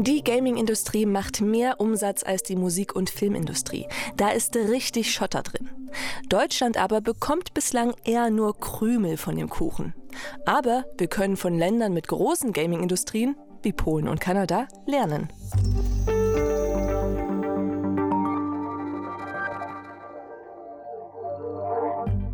Die Gaming-Industrie macht mehr Umsatz als die Musik- und Filmindustrie. Da ist richtig Schotter drin. Deutschland aber bekommt bislang eher nur Krümel von dem Kuchen. Aber wir können von Ländern mit großen Gaming-Industrien wie Polen und Kanada lernen.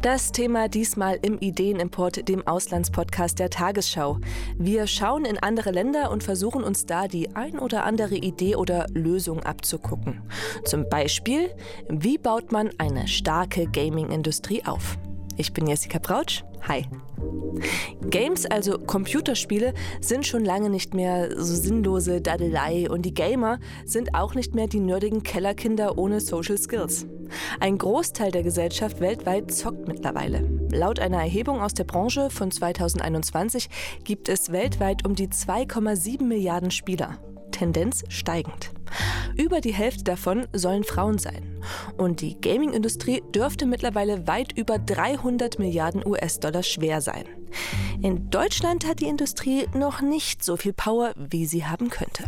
Das Thema diesmal im Ideenimport, dem Auslandspodcast der Tagesschau. Wir schauen in andere Länder und versuchen uns da die ein oder andere Idee oder Lösung abzugucken. Zum Beispiel, wie baut man eine starke Gaming-Industrie auf? Ich bin Jessica Brautsch. Hi. Games, also Computerspiele, sind schon lange nicht mehr so sinnlose Dadelei und die Gamer sind auch nicht mehr die nerdigen Kellerkinder ohne Social Skills. Ein Großteil der Gesellschaft weltweit zockt mittlerweile. Laut einer Erhebung aus der Branche von 2021 gibt es weltweit um die 2,7 Milliarden Spieler. Tendenz steigend. Über die Hälfte davon sollen Frauen sein. Und die Gaming-Industrie dürfte mittlerweile weit über 300 Milliarden US-Dollar schwer sein. In Deutschland hat die Industrie noch nicht so viel Power, wie sie haben könnte.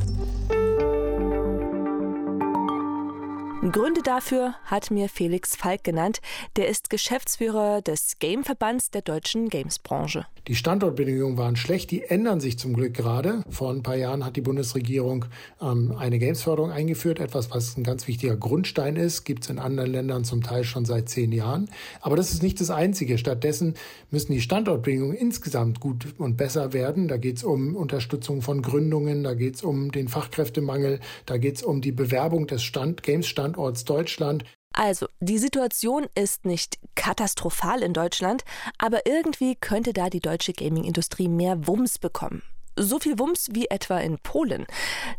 Gründe dafür hat mir Felix Falk genannt. Der ist Geschäftsführer des Gameverbands der deutschen Gamesbranche. Die Standortbedingungen waren schlecht, die ändern sich zum Glück gerade. Vor ein paar Jahren hat die Bundesregierung ähm, eine Gamesförderung eingeführt, etwas, was ein ganz wichtiger Grundstein ist, gibt es in anderen Ländern zum Teil schon seit zehn Jahren. Aber das ist nicht das Einzige. Stattdessen müssen die Standortbedingungen insgesamt gut und besser werden. Da geht es um Unterstützung von Gründungen, da geht es um den Fachkräftemangel, da geht es um die Bewerbung des Stand Games-Standorts Standorts Deutschland. Also, die Situation ist nicht katastrophal in Deutschland, aber irgendwie könnte da die deutsche Gaming-Industrie mehr Wumms bekommen. So viel Wumms wie etwa in Polen.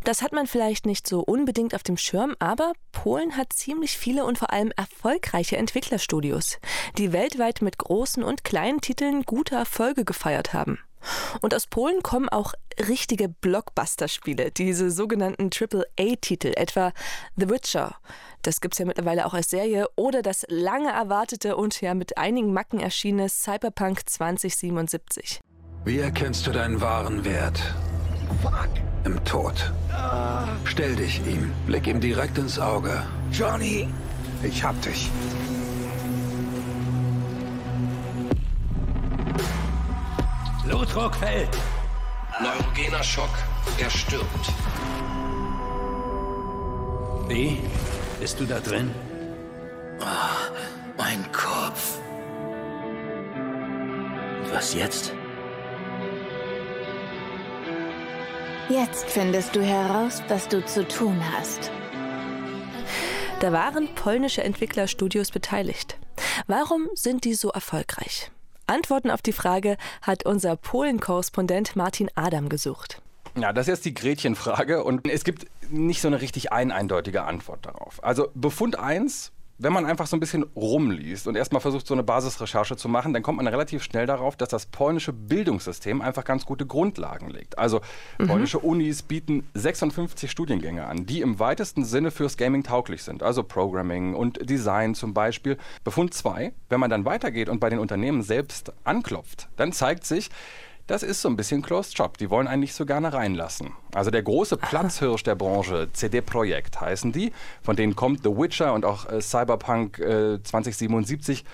Das hat man vielleicht nicht so unbedingt auf dem Schirm, aber Polen hat ziemlich viele und vor allem erfolgreiche Entwicklerstudios, die weltweit mit großen und kleinen Titeln gute Erfolge gefeiert haben. Und aus Polen kommen auch richtige Blockbuster-Spiele, diese sogenannten AAA-Titel, etwa The Witcher. Das gibt es ja mittlerweile auch als Serie. Oder das lange erwartete und ja mit einigen Macken erschienene Cyberpunk 2077. Wie erkennst du deinen wahren Wert? Fuck. Im Tod. Stell dich ihm, blick ihm direkt ins Auge. Johnny, ich hab dich. Blutdruck fällt. Neurogener Schock. Er stirbt. Wie? Bist du da drin? Oh, mein Kopf. Und was jetzt? Jetzt findest du heraus, was du zu tun hast. Da waren polnische Entwicklerstudios beteiligt. Warum sind die so erfolgreich? Antworten auf die Frage hat unser Polen-Korrespondent Martin Adam gesucht. Ja, das ist jetzt die Gretchenfrage und es gibt nicht so eine richtig ein eindeutige Antwort darauf. Also Befund 1, wenn man einfach so ein bisschen rumliest und erstmal versucht, so eine Basisrecherche zu machen, dann kommt man relativ schnell darauf, dass das polnische Bildungssystem einfach ganz gute Grundlagen legt. Also mhm. polnische Unis bieten 56 Studiengänge an, die im weitesten Sinne fürs Gaming tauglich sind. Also Programming und Design zum Beispiel. Befund 2, wenn man dann weitergeht und bei den Unternehmen selbst anklopft, dann zeigt sich, das ist so ein bisschen Closed Shop. Die wollen einen nicht so gerne reinlassen. Also der große Platzhirsch der Branche, CD Projekt heißen die, von denen kommt The Witcher und auch äh, Cyberpunk äh, 2077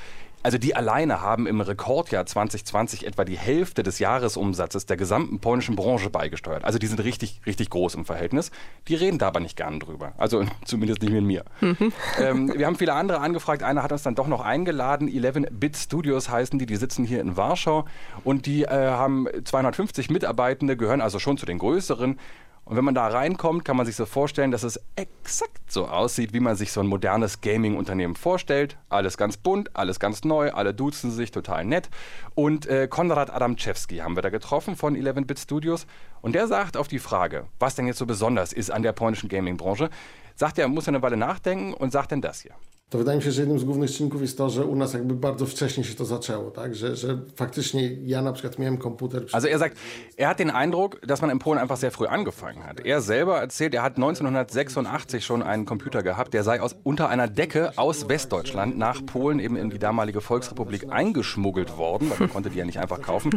also die alleine haben im Rekordjahr 2020 etwa die Hälfte des Jahresumsatzes der gesamten polnischen Branche beigesteuert. Also die sind richtig, richtig groß im Verhältnis. Die reden da aber nicht gern drüber. Also zumindest nicht mit mir. Mhm. Ähm, wir haben viele andere angefragt. Einer hat uns dann doch noch eingeladen. 11-Bit Studios heißen die. Die sitzen hier in Warschau und die äh, haben 250 Mitarbeitende, gehören also schon zu den größeren. Und wenn man da reinkommt, kann man sich so vorstellen, dass es exakt so aussieht, wie man sich so ein modernes Gaming-Unternehmen vorstellt. Alles ganz bunt, alles ganz neu, alle duzen sich, total nett. Und äh, Konrad Adamczewski haben wir da getroffen von 11-Bit Studios. Und der sagt auf die Frage, was denn jetzt so besonders ist an der polnischen Gaming-Branche, sagt er, muss eine Weile nachdenken und sagt dann das hier. To wydaje mi się, że jednym z głównych czynników jest to, że u nas jakby bardzo wcześnie się to zaczęło, tak? Że, że faktycznie ja na przykład miałem komputer. Also er sagt, er hat den Eindruck, dass man in Polen einfach sehr früh angefangen hat. Er selber erzählt, er hat 1986 schon einen Computer gehabt, der sei aus, unter einer Decke aus Westdeutschland nach Polen eben in die damalige Volksrepublik eingeschmuggelt worden, weil man konnte die ja nicht einfach kaufen.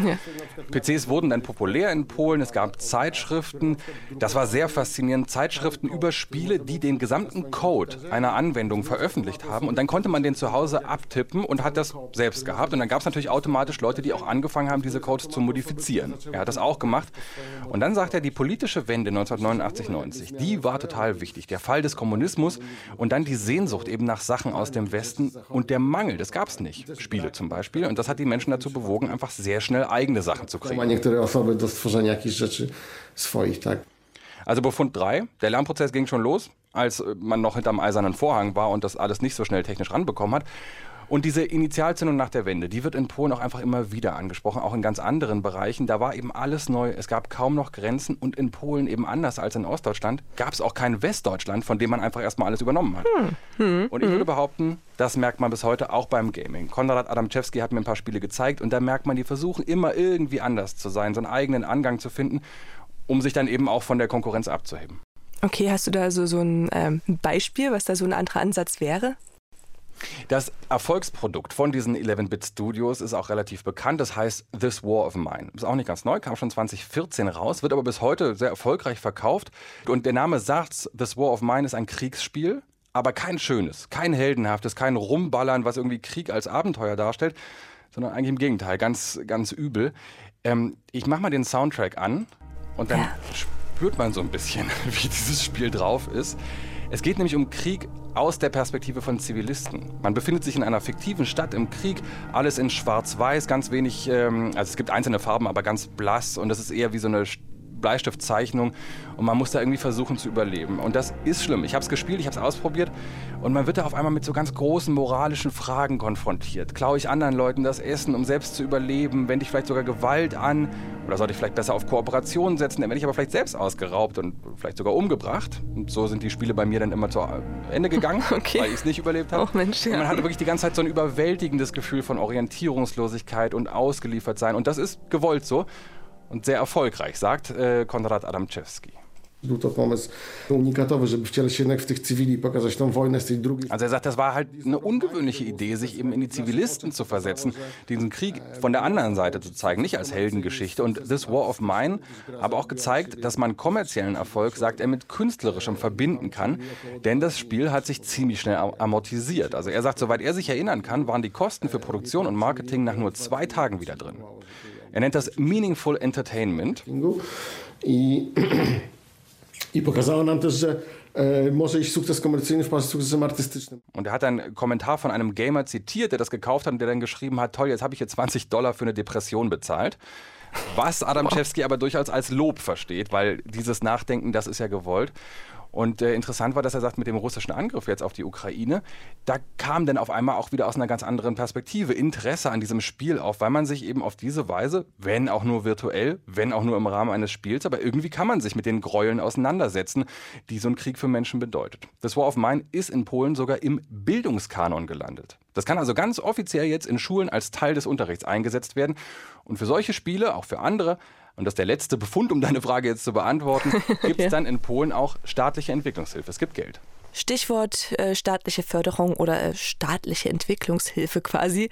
PCs wurden dann populär in Polen, es gab Zeitschriften, das war sehr faszinierend, Zeitschriften über Spiele, die den gesamten Code einer Anwendung veröffentlicht haben. Und dann konnte man den zu Hause abtippen und hat das selbst gehabt. Und dann gab es natürlich automatisch Leute, die auch angefangen haben, diese Codes zu modifizieren. Er hat das auch gemacht. Und dann sagt er, die politische Wende 1989-90, die war total wichtig, der Fall des Kommunismus und dann die Sehnsucht eben nach Sachen aus dem Westen und der Mangel, das gab es nicht, Spiele zum Beispiel. Und das hat die Menschen dazu bewogen, einfach sehr schnell eigene Sachen zu kriegen. Also Befund 3, der Lernprozess ging schon los, als man noch hinterm eisernen Vorhang war und das alles nicht so schnell technisch ranbekommen hat. Und diese Initialzündung nach der Wende, die wird in Polen auch einfach immer wieder angesprochen, auch in ganz anderen Bereichen. Da war eben alles neu, es gab kaum noch Grenzen und in Polen eben anders als in Ostdeutschland gab es auch kein Westdeutschland, von dem man einfach erstmal alles übernommen hat. Hm. Hm. Und ich würde behaupten, das merkt man bis heute auch beim Gaming. Konrad Adamczewski hat mir ein paar Spiele gezeigt und da merkt man, die versuchen immer irgendwie anders zu sein, so einen eigenen Angang zu finden, um sich dann eben auch von der Konkurrenz abzuheben. Okay, hast du da so, so ein ähm, Beispiel, was da so ein anderer Ansatz wäre? Das Erfolgsprodukt von diesen 11-Bit-Studios ist auch relativ bekannt. Das heißt This War of Mine. Ist auch nicht ganz neu, kam schon 2014 raus, wird aber bis heute sehr erfolgreich verkauft. Und der Name sagt, This War of Mine ist ein Kriegsspiel, aber kein schönes, kein heldenhaftes, kein Rumballern, was irgendwie Krieg als Abenteuer darstellt, sondern eigentlich im Gegenteil, ganz, ganz übel. Ähm, ich mache mal den Soundtrack an und dann ja. Spürt man so ein bisschen, wie dieses Spiel drauf ist. Es geht nämlich um Krieg aus der Perspektive von Zivilisten. Man befindet sich in einer fiktiven Stadt im Krieg, alles in schwarz-weiß, ganz wenig, ähm, also es gibt einzelne Farben, aber ganz blass und das ist eher wie so eine Bleistiftzeichnung und man muss da irgendwie versuchen zu überleben. Und das ist schlimm. Ich habe es gespielt, ich habe es ausprobiert und man wird da auf einmal mit so ganz großen moralischen Fragen konfrontiert. Klaue ich anderen Leuten das Essen, um selbst zu überleben? Wende ich vielleicht sogar Gewalt an? Oder sollte ich vielleicht besser auf Kooperation setzen? Dann werde ich aber vielleicht selbst ausgeraubt und vielleicht sogar umgebracht. Und so sind die Spiele bei mir dann immer zu Ende gegangen, okay. weil ich es nicht überlebt habe. Oh Mensch, ja. Und man hatte wirklich die ganze Zeit so ein überwältigendes Gefühl von Orientierungslosigkeit und ausgeliefert sein. Und das ist gewollt so und sehr erfolgreich, sagt äh, Konrad Adamczewski. Also er sagt, das war halt eine ungewöhnliche Idee, sich eben in die Zivilisten zu versetzen, diesen Krieg von der anderen Seite zu zeigen, nicht als Heldengeschichte. Und This War of Mine aber auch gezeigt, dass man kommerziellen Erfolg, sagt er, mit künstlerischem verbinden kann, denn das Spiel hat sich ziemlich schnell amortisiert. Also er sagt, soweit er sich erinnern kann, waren die Kosten für Produktion und Marketing nach nur zwei Tagen wieder drin. Er nennt das Meaningful Entertainment. Artystycznym. Und er hat einen Kommentar von einem Gamer zitiert, der das gekauft hat und der dann geschrieben hat, toll, jetzt habe ich hier 20 Dollar für eine Depression bezahlt. Was Adamczewski aber durchaus als Lob versteht, weil dieses Nachdenken, das ist ja gewollt. Und äh, interessant war, dass er sagt, mit dem russischen Angriff jetzt auf die Ukraine, da kam dann auf einmal auch wieder aus einer ganz anderen Perspektive Interesse an diesem Spiel auf, weil man sich eben auf diese Weise, wenn auch nur virtuell, wenn auch nur im Rahmen eines Spiels, aber irgendwie kann man sich mit den Gräueln auseinandersetzen, die so ein Krieg für Menschen bedeutet. Das War of Mine ist in Polen sogar im Bildungskanon gelandet. Das kann also ganz offiziell jetzt in Schulen als Teil des Unterrichts eingesetzt werden. Und für solche Spiele, auch für andere, und das ist der letzte Befund, um deine Frage jetzt zu beantworten, gibt es ja. dann in Polen auch staatliche Entwicklungshilfe. Es gibt Geld. Stichwort äh, staatliche Förderung oder äh, staatliche Entwicklungshilfe quasi.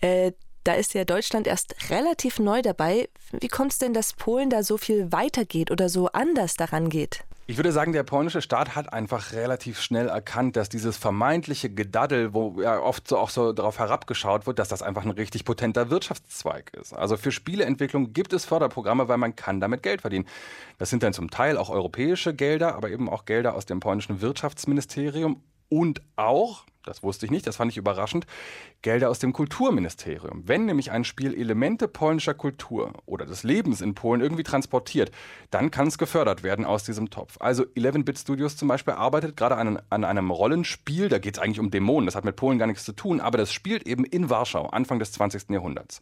Äh, da ist ja Deutschland erst relativ neu dabei. Wie kommt es denn, dass Polen da so viel weitergeht oder so anders daran geht? Ich würde sagen, der polnische Staat hat einfach relativ schnell erkannt, dass dieses vermeintliche Gedaddel, wo ja oft so auch so darauf herabgeschaut wird, dass das einfach ein richtig potenter Wirtschaftszweig ist. Also für Spieleentwicklung gibt es Förderprogramme, weil man kann damit Geld verdienen. Das sind dann zum Teil auch europäische Gelder, aber eben auch Gelder aus dem polnischen Wirtschaftsministerium und auch das wusste ich nicht, das fand ich überraschend, Gelder aus dem Kulturministerium. Wenn nämlich ein Spiel Elemente polnischer Kultur oder des Lebens in Polen irgendwie transportiert, dann kann es gefördert werden aus diesem Topf. Also 11-Bit Studios zum Beispiel arbeitet gerade an, an einem Rollenspiel, da geht es eigentlich um Dämonen, das hat mit Polen gar nichts zu tun, aber das spielt eben in Warschau, Anfang des 20. Jahrhunderts.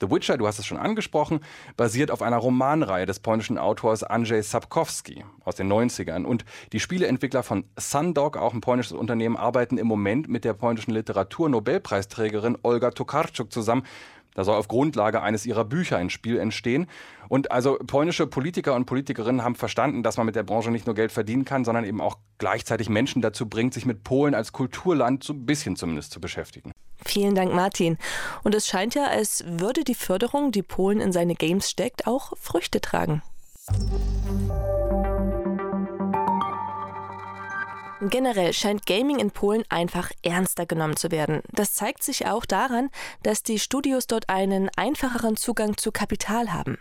The Witcher, du hast es schon angesprochen, basiert auf einer Romanreihe des polnischen Autors Andrzej Sapkowski aus den 90ern. Und die Spieleentwickler von Sundog, auch ein polnisches Unternehmen, arbeiten im Moment mit der polnischen Literatur-Nobelpreisträgerin Olga Tokarczuk zusammen. Da soll auf Grundlage eines ihrer Bücher ein Spiel entstehen. Und also polnische Politiker und Politikerinnen haben verstanden, dass man mit der Branche nicht nur Geld verdienen kann, sondern eben auch gleichzeitig Menschen dazu bringt, sich mit Polen als Kulturland so ein bisschen zumindest zu beschäftigen. Vielen Dank, Martin. Und es scheint ja, als würde die Förderung, die Polen in seine Games steckt, auch Früchte tragen. Generell scheint Gaming in Polen einfach ernster genommen zu werden. Das zeigt sich auch daran, dass die Studios dort einen einfacheren Zugang zu Kapital haben.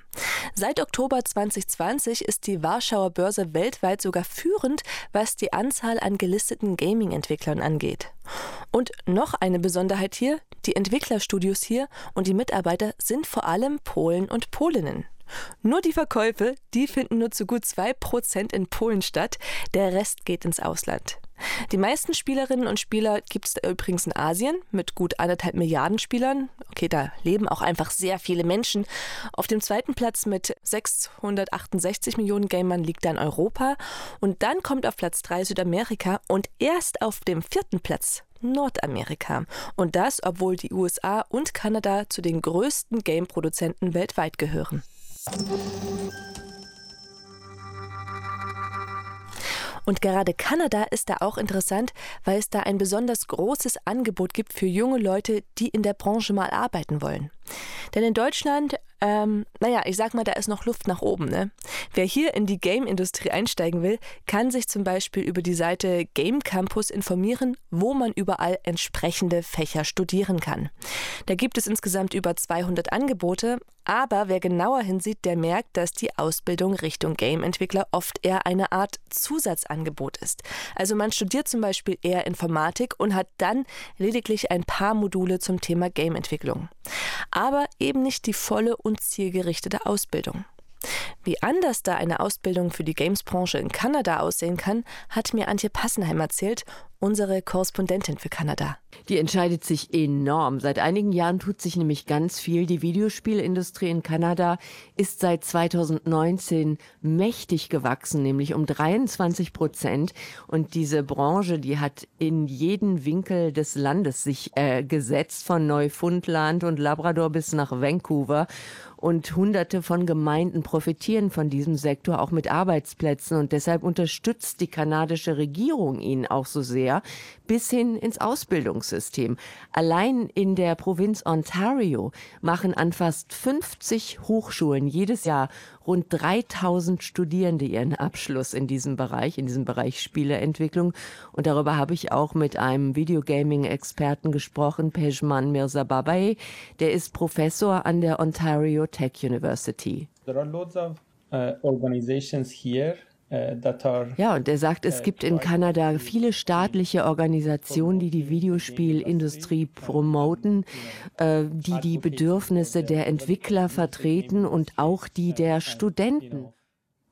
Seit Oktober 2020 ist die Warschauer Börse weltweit sogar führend, was die Anzahl an gelisteten Gaming-Entwicklern angeht. Und noch eine Besonderheit hier, die Entwicklerstudios hier und die Mitarbeiter sind vor allem Polen und Polinnen. Nur die Verkäufe, die finden nur zu gut 2% in Polen statt, der Rest geht ins Ausland. Die meisten Spielerinnen und Spieler gibt es übrigens in Asien mit gut anderthalb Milliarden Spielern. Okay, da leben auch einfach sehr viele Menschen. Auf dem zweiten Platz mit 668 Millionen Gamern liegt dann Europa. Und dann kommt auf Platz 3 Südamerika und erst auf dem vierten Platz Nordamerika. Und das, obwohl die USA und Kanada zu den größten Game-Produzenten weltweit gehören. Und gerade Kanada ist da auch interessant, weil es da ein besonders großes Angebot gibt für junge Leute, die in der Branche mal arbeiten wollen. Denn in Deutschland ähm, naja, ich sag mal, da ist noch Luft nach oben. Ne? Wer hier in die Game-Industrie einsteigen will, kann sich zum Beispiel über die Seite Game Campus informieren, wo man überall entsprechende Fächer studieren kann. Da gibt es insgesamt über 200 Angebote, aber wer genauer hinsieht, der merkt, dass die Ausbildung Richtung Game-Entwickler oft eher eine Art Zusatzangebot ist. Also man studiert zum Beispiel eher Informatik und hat dann lediglich ein paar Module zum Thema Game-Entwicklung. Aber eben nicht die volle und zielgerichtete Ausbildung. Wie anders da eine Ausbildung für die Games-Branche in Kanada aussehen kann, hat mir Antje Passenheim erzählt unsere Korrespondentin für Kanada. Die entscheidet sich enorm. Seit einigen Jahren tut sich nämlich ganz viel. Die Videospielindustrie in Kanada ist seit 2019 mächtig gewachsen, nämlich um 23 Prozent. Und diese Branche, die hat in jeden Winkel des Landes sich äh, gesetzt, von Neufundland und Labrador bis nach Vancouver. Und hunderte von Gemeinden profitieren von diesem Sektor auch mit Arbeitsplätzen. Und deshalb unterstützt die kanadische Regierung ihn auch so sehr bis hin ins Ausbildungssystem. Allein in der Provinz Ontario machen an fast 50 Hochschulen jedes Jahr rund 3000 Studierende ihren Abschluss in diesem Bereich, in diesem Bereich Spieleentwicklung. Und darüber habe ich auch mit einem Videogaming-Experten gesprochen, Pejman Mirzababai. Der ist Professor an der Ontario Tech University. There are loads of uh, organizations here ja, und er sagt, es äh, gibt in Kanada viele staatliche Organisationen, die die Videospielindustrie promoten, äh, die die Bedürfnisse der Entwickler vertreten und auch die der Studenten.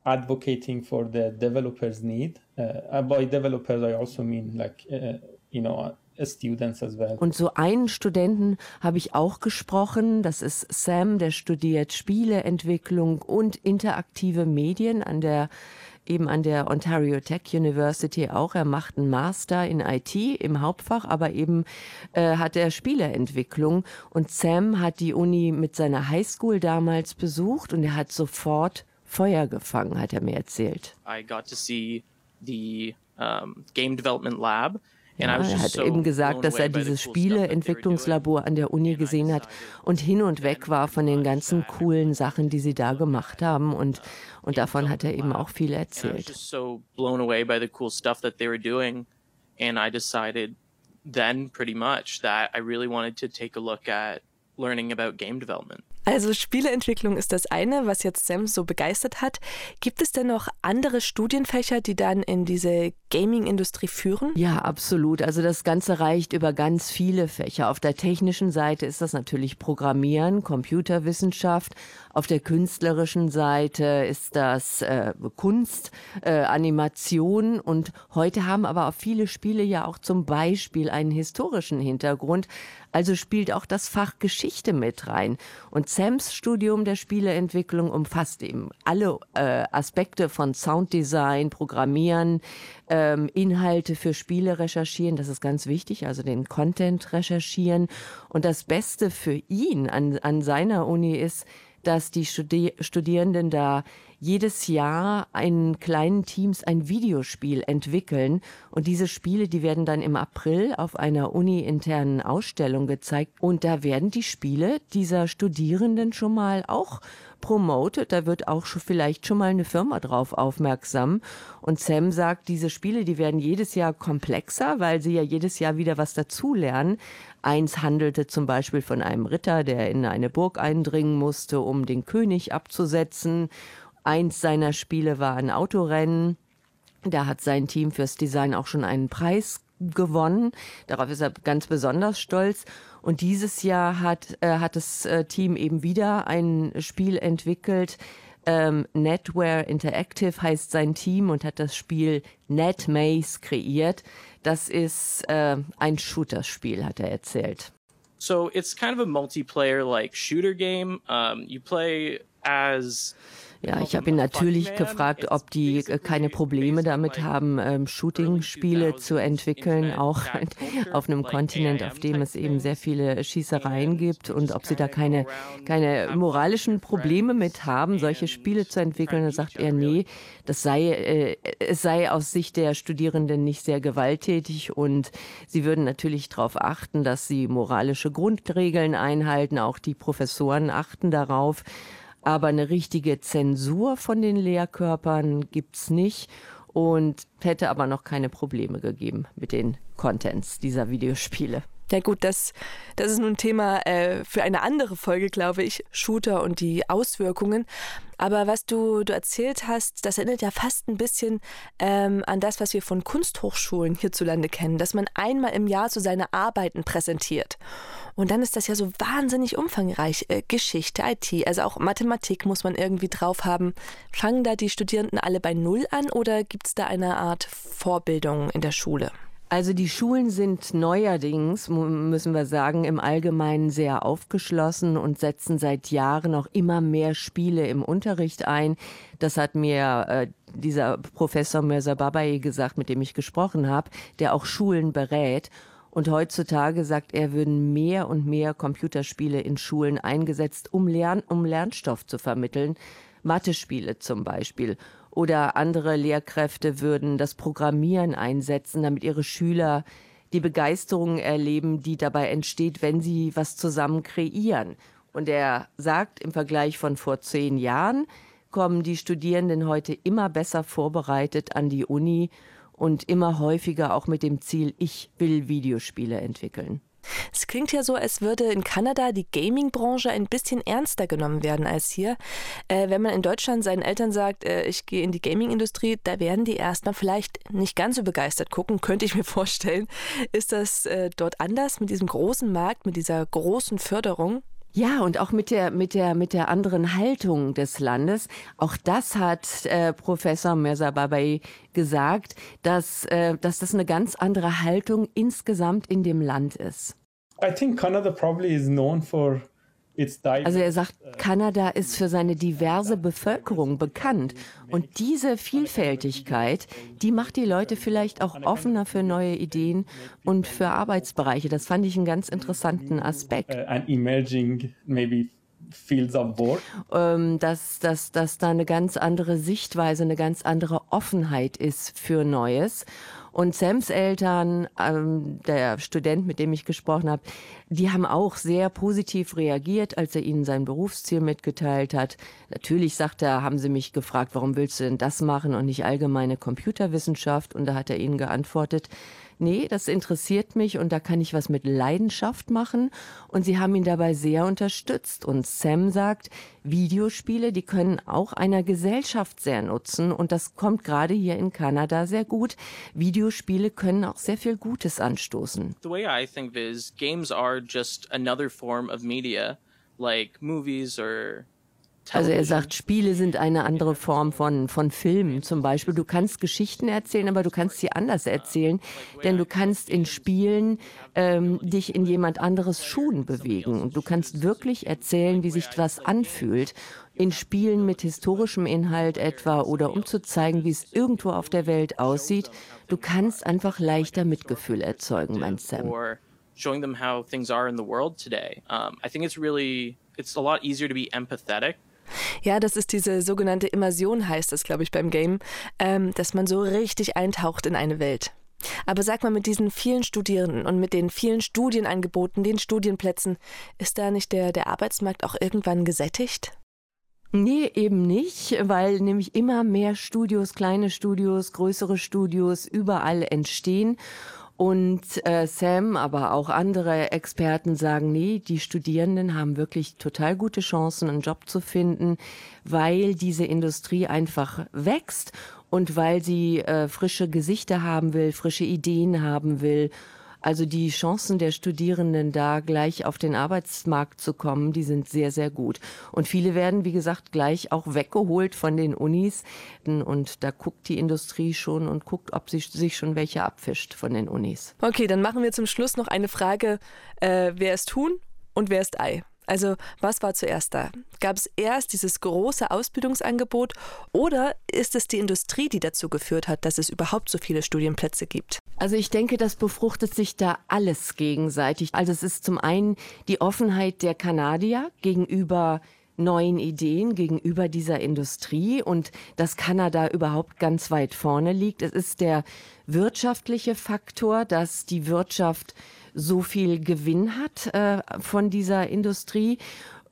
Advocating for the developers' need. Uh, by developers, I also mean like, uh, you know, Well. Und so einen Studenten habe ich auch gesprochen. Das ist Sam, der studiert Spieleentwicklung und interaktive Medien an der eben an der Ontario Tech University auch. Er macht einen Master in IT im Hauptfach, aber eben äh, hat er Spieleentwicklung. Und Sam hat die Uni mit seiner Highschool damals besucht und er hat sofort Feuer gefangen, hat er mir erzählt. I got to see the um, Game Development Lab ja, er hat eben gesagt, dass er dieses Spieleentwicklungslabor an der Uni gesehen hat und hin und weg war von den ganzen coolen Sachen, die sie da gemacht haben. Und, und davon hat er eben auch viel erzählt. And I decided then pretty much that I really wanted to take a look at learning about game development. Also Spieleentwicklung ist das eine, was jetzt Sam so begeistert hat. Gibt es denn noch andere Studienfächer, die dann in diese Gaming-Industrie führen? Ja, absolut. Also das Ganze reicht über ganz viele Fächer. Auf der technischen Seite ist das natürlich Programmieren, Computerwissenschaft. Auf der künstlerischen Seite ist das äh, Kunst, äh, Animation. Und heute haben aber auch viele Spiele ja auch zum Beispiel einen historischen Hintergrund. Also spielt auch das Fach Geschichte mit rein. Und Sams Studium der Spieleentwicklung umfasst eben alle äh, Aspekte von Sounddesign, Programmieren, ähm, Inhalte für Spiele recherchieren. Das ist ganz wichtig, also den Content recherchieren. Und das Beste für ihn an, an seiner Uni ist, dass die Studi Studierenden da jedes Jahr in kleinen Teams ein Videospiel entwickeln. Und diese Spiele, die werden dann im April auf einer uni-internen Ausstellung gezeigt. Und da werden die Spiele dieser Studierenden schon mal auch promotet. Da wird auch schon vielleicht schon mal eine Firma drauf aufmerksam. Und Sam sagt, diese Spiele, die werden jedes Jahr komplexer, weil sie ja jedes Jahr wieder was dazulernen. Eins handelte zum Beispiel von einem Ritter, der in eine Burg eindringen musste, um den König abzusetzen. Eins seiner Spiele war ein Autorennen. Da hat sein Team fürs Design auch schon einen Preis gewonnen. Darauf ist er ganz besonders stolz. Und dieses Jahr hat, äh, hat das äh, Team eben wieder ein Spiel entwickelt. Ähm, Netware Interactive heißt sein Team und hat das Spiel NetMaze kreiert. Das ist äh, ein Shooter-Spiel, hat er erzählt. So it's kind of a multiplayer like shooter game. Um, you play as ja, ich habe ihn natürlich gefragt, ob die äh, keine Probleme damit haben, ähm, Shooting-Spiele zu entwickeln, auch auf einem Kontinent, auf dem es eben sehr viele Schießereien gibt und ob sie da keine, keine moralischen Probleme mit haben, solche Spiele zu entwickeln. Da sagt er, nee, das sei, äh, es sei aus Sicht der Studierenden nicht sehr gewalttätig und sie würden natürlich darauf achten, dass sie moralische Grundregeln einhalten. Auch die Professoren achten darauf. Aber eine richtige Zensur von den Lehrkörpern gibt's nicht und hätte aber noch keine Probleme gegeben mit den Contents dieser Videospiele. Ja gut, das, das ist nun ein Thema äh, für eine andere Folge, glaube ich, Shooter und die Auswirkungen. Aber was du, du erzählt hast, das erinnert ja fast ein bisschen ähm, an das, was wir von Kunsthochschulen hierzulande kennen, dass man einmal im Jahr so seine Arbeiten präsentiert. Und dann ist das ja so wahnsinnig umfangreich. Äh, Geschichte, IT, also auch Mathematik muss man irgendwie drauf haben. Fangen da die Studierenden alle bei Null an oder gibt es da eine Art Vorbildung in der Schule? Also die Schulen sind neuerdings, müssen wir sagen, im Allgemeinen sehr aufgeschlossen und setzen seit Jahren auch immer mehr Spiele im Unterricht ein. Das hat mir äh, dieser Professor Mirza Babai gesagt, mit dem ich gesprochen habe, der auch Schulen berät. Und heutzutage sagt er, würden mehr und mehr Computerspiele in Schulen eingesetzt, um, Lern um Lernstoff zu vermitteln. Mathe-Spiele zum Beispiel oder andere Lehrkräfte würden das Programmieren einsetzen, damit ihre Schüler die Begeisterung erleben, die dabei entsteht, wenn sie was zusammen kreieren. Und er sagt, im Vergleich von vor zehn Jahren kommen die Studierenden heute immer besser vorbereitet an die Uni und immer häufiger auch mit dem Ziel, ich will Videospiele entwickeln. Es klingt ja so, als würde in Kanada die Gaming-Branche ein bisschen ernster genommen werden als hier. Äh, wenn man in Deutschland seinen Eltern sagt, äh, ich gehe in die Gaming-Industrie, da werden die erstmal vielleicht nicht ganz so begeistert gucken, könnte ich mir vorstellen. Ist das äh, dort anders mit diesem großen Markt, mit dieser großen Förderung? Ja, und auch mit der, mit der, mit der anderen Haltung des Landes. Auch das hat äh, Professor Mirza Babai gesagt, dass, äh, dass das eine ganz andere Haltung insgesamt in dem Land ist. I think Canada probably is known for also er sagt, Kanada ist für seine diverse Bevölkerung bekannt. Und diese Vielfältigkeit, die macht die Leute vielleicht auch offener für neue Ideen und für Arbeitsbereiche. Das fand ich einen ganz interessanten Aspekt. Ähm, dass, dass, dass da eine ganz andere Sichtweise, eine ganz andere Offenheit ist für Neues. Und Sams Eltern, ähm, der Student, mit dem ich gesprochen habe, die haben auch sehr positiv reagiert, als er ihnen sein Berufsziel mitgeteilt hat. Natürlich, sagt er, haben sie mich gefragt, warum willst du denn das machen und nicht allgemeine Computerwissenschaft? Und da hat er ihnen geantwortet, nee, das interessiert mich und da kann ich was mit Leidenschaft machen. Und sie haben ihn dabei sehr unterstützt. Und Sam sagt, Videospiele, die können auch einer Gesellschaft sehr nutzen. Und das kommt gerade hier in Kanada sehr gut. Videospiele können auch sehr viel Gutes anstoßen. The way I think is games are just another form of media, like movies or Also er sagt, Spiele sind eine andere Form von, von Filmen zum Beispiel. Du kannst Geschichten erzählen, aber du kannst sie anders erzählen, denn du kannst in Spielen ähm, dich in jemand anderes Schuhen bewegen. Du kannst wirklich erzählen, wie sich was anfühlt. In Spielen mit historischem Inhalt etwa oder um zu zeigen, wie es irgendwo auf der Welt aussieht. Du kannst einfach leichter Mitgefühl erzeugen, mein Sam. Showing them how things are in the world today. Um, I think it's really, it's a lot easier to be empathetic ja, das ist diese sogenannte Immersion, heißt das, glaube ich, beim Game, ähm, dass man so richtig eintaucht in eine Welt. Aber sag mal, mit diesen vielen Studierenden und mit den vielen Studienangeboten, den Studienplätzen, ist da nicht der, der Arbeitsmarkt auch irgendwann gesättigt? Nee, eben nicht, weil nämlich immer mehr Studios, kleine Studios, größere Studios überall entstehen. Und äh, Sam, aber auch andere Experten sagen, nee, die Studierenden haben wirklich total gute Chancen, einen Job zu finden, weil diese Industrie einfach wächst und weil sie äh, frische Gesichter haben will, frische Ideen haben will also die Chancen der Studierenden da gleich auf den Arbeitsmarkt zu kommen, die sind sehr, sehr gut. Und viele werden, wie gesagt, gleich auch weggeholt von den Unis. Und da guckt die Industrie schon und guckt, ob sie sich schon welche abfischt von den Unis. Okay, dann machen wir zum Schluss noch eine Frage. Äh, wer ist Huhn und wer ist Ei? Also was war zuerst da? Gab es erst dieses große Ausbildungsangebot oder ist es die Industrie, die dazu geführt hat, dass es überhaupt so viele Studienplätze gibt? Also ich denke, das befruchtet sich da alles gegenseitig. Also es ist zum einen die Offenheit der Kanadier gegenüber neuen Ideen gegenüber dieser Industrie und dass Kanada überhaupt ganz weit vorne liegt. Es ist der wirtschaftliche Faktor, dass die Wirtschaft so viel Gewinn hat äh, von dieser Industrie.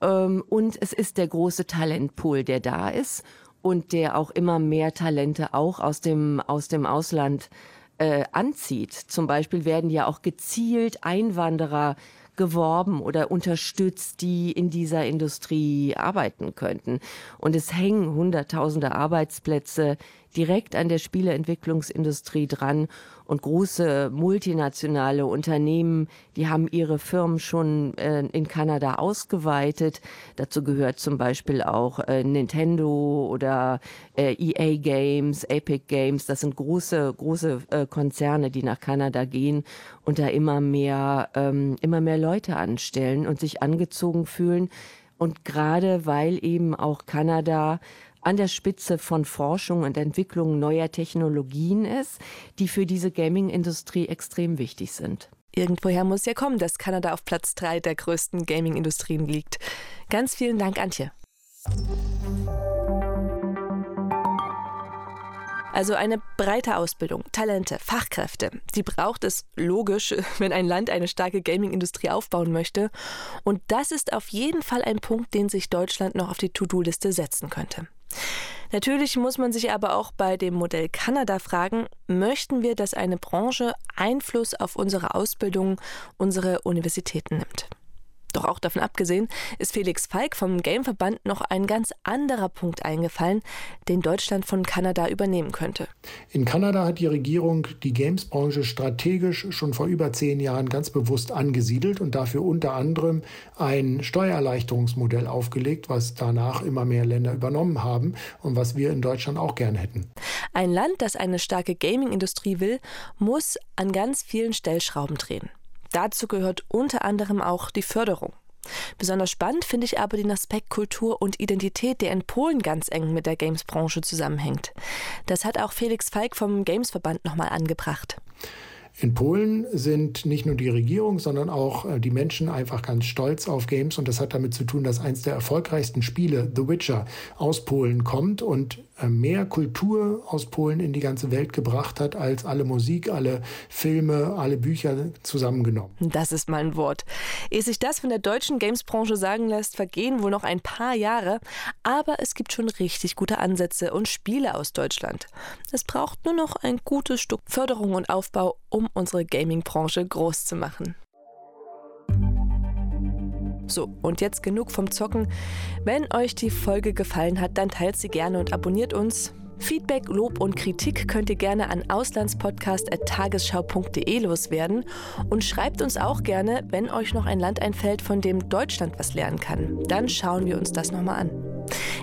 Ähm, und es ist der große Talentpool, der da ist und der auch immer mehr Talente auch aus dem, aus dem Ausland äh, anzieht. Zum Beispiel werden ja auch gezielt Einwanderer geworben oder unterstützt, die in dieser Industrie arbeiten könnten. Und es hängen Hunderttausende Arbeitsplätze direkt an der Spieleentwicklungsindustrie dran und große multinationale Unternehmen, die haben ihre Firmen schon äh, in Kanada ausgeweitet. Dazu gehört zum Beispiel auch äh, Nintendo oder äh, EA Games, Epic Games. Das sind große, große äh, Konzerne, die nach Kanada gehen und da immer mehr, ähm, immer mehr Leute anstellen und sich angezogen fühlen. Und gerade weil eben auch Kanada an der Spitze von Forschung und Entwicklung neuer Technologien ist, die für diese Gaming-Industrie extrem wichtig sind. Irgendwoher muss ja kommen, dass Kanada auf Platz 3 der größten Gaming-Industrien liegt. Ganz vielen Dank, Antje. Also eine breite Ausbildung, Talente, Fachkräfte, die braucht es logisch, wenn ein Land eine starke Gaming-Industrie aufbauen möchte. Und das ist auf jeden Fall ein Punkt, den sich Deutschland noch auf die To-Do-Liste setzen könnte. Natürlich muss man sich aber auch bei dem Modell Kanada fragen, möchten wir, dass eine Branche Einfluss auf unsere Ausbildung, unsere Universitäten nimmt? Doch auch davon abgesehen ist Felix Falk vom Gameverband noch ein ganz anderer Punkt eingefallen, den Deutschland von Kanada übernehmen könnte. In Kanada hat die Regierung die Gamesbranche strategisch schon vor über zehn Jahren ganz bewusst angesiedelt und dafür unter anderem ein Steuererleichterungsmodell aufgelegt, was danach immer mehr Länder übernommen haben und was wir in Deutschland auch gern hätten. Ein Land, das eine starke Gaming-Industrie will, muss an ganz vielen Stellschrauben drehen. Dazu gehört unter anderem auch die Förderung. Besonders spannend finde ich aber den Aspekt Kultur und Identität, der in Polen ganz eng mit der Games-Branche zusammenhängt. Das hat auch Felix Falk vom Games-Verband nochmal angebracht. In Polen sind nicht nur die Regierung, sondern auch äh, die Menschen einfach ganz stolz auf Games und das hat damit zu tun, dass eins der erfolgreichsten Spiele, The Witcher, aus Polen kommt und mehr Kultur aus Polen in die ganze Welt gebracht hat als alle Musik, alle Filme, alle Bücher zusammengenommen. Das ist mein Wort. Ehe sich das von der deutschen Gamesbranche sagen lässt, vergehen wohl noch ein paar Jahre, aber es gibt schon richtig gute Ansätze und Spiele aus Deutschland. Es braucht nur noch ein gutes Stück Förderung und Aufbau, um unsere Gaming-Branche groß zu machen. So, und jetzt genug vom Zocken. Wenn euch die Folge gefallen hat, dann teilt sie gerne und abonniert uns. Feedback, Lob und Kritik könnt ihr gerne an auslandspodcast.tagesschau.de loswerden und schreibt uns auch gerne, wenn euch noch ein Land einfällt, von dem Deutschland was lernen kann. Dann schauen wir uns das nochmal an.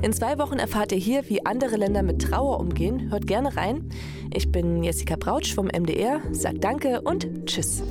In zwei Wochen erfahrt ihr hier, wie andere Länder mit Trauer umgehen. Hört gerne rein. Ich bin Jessica Brautsch vom MDR, sag danke und tschüss.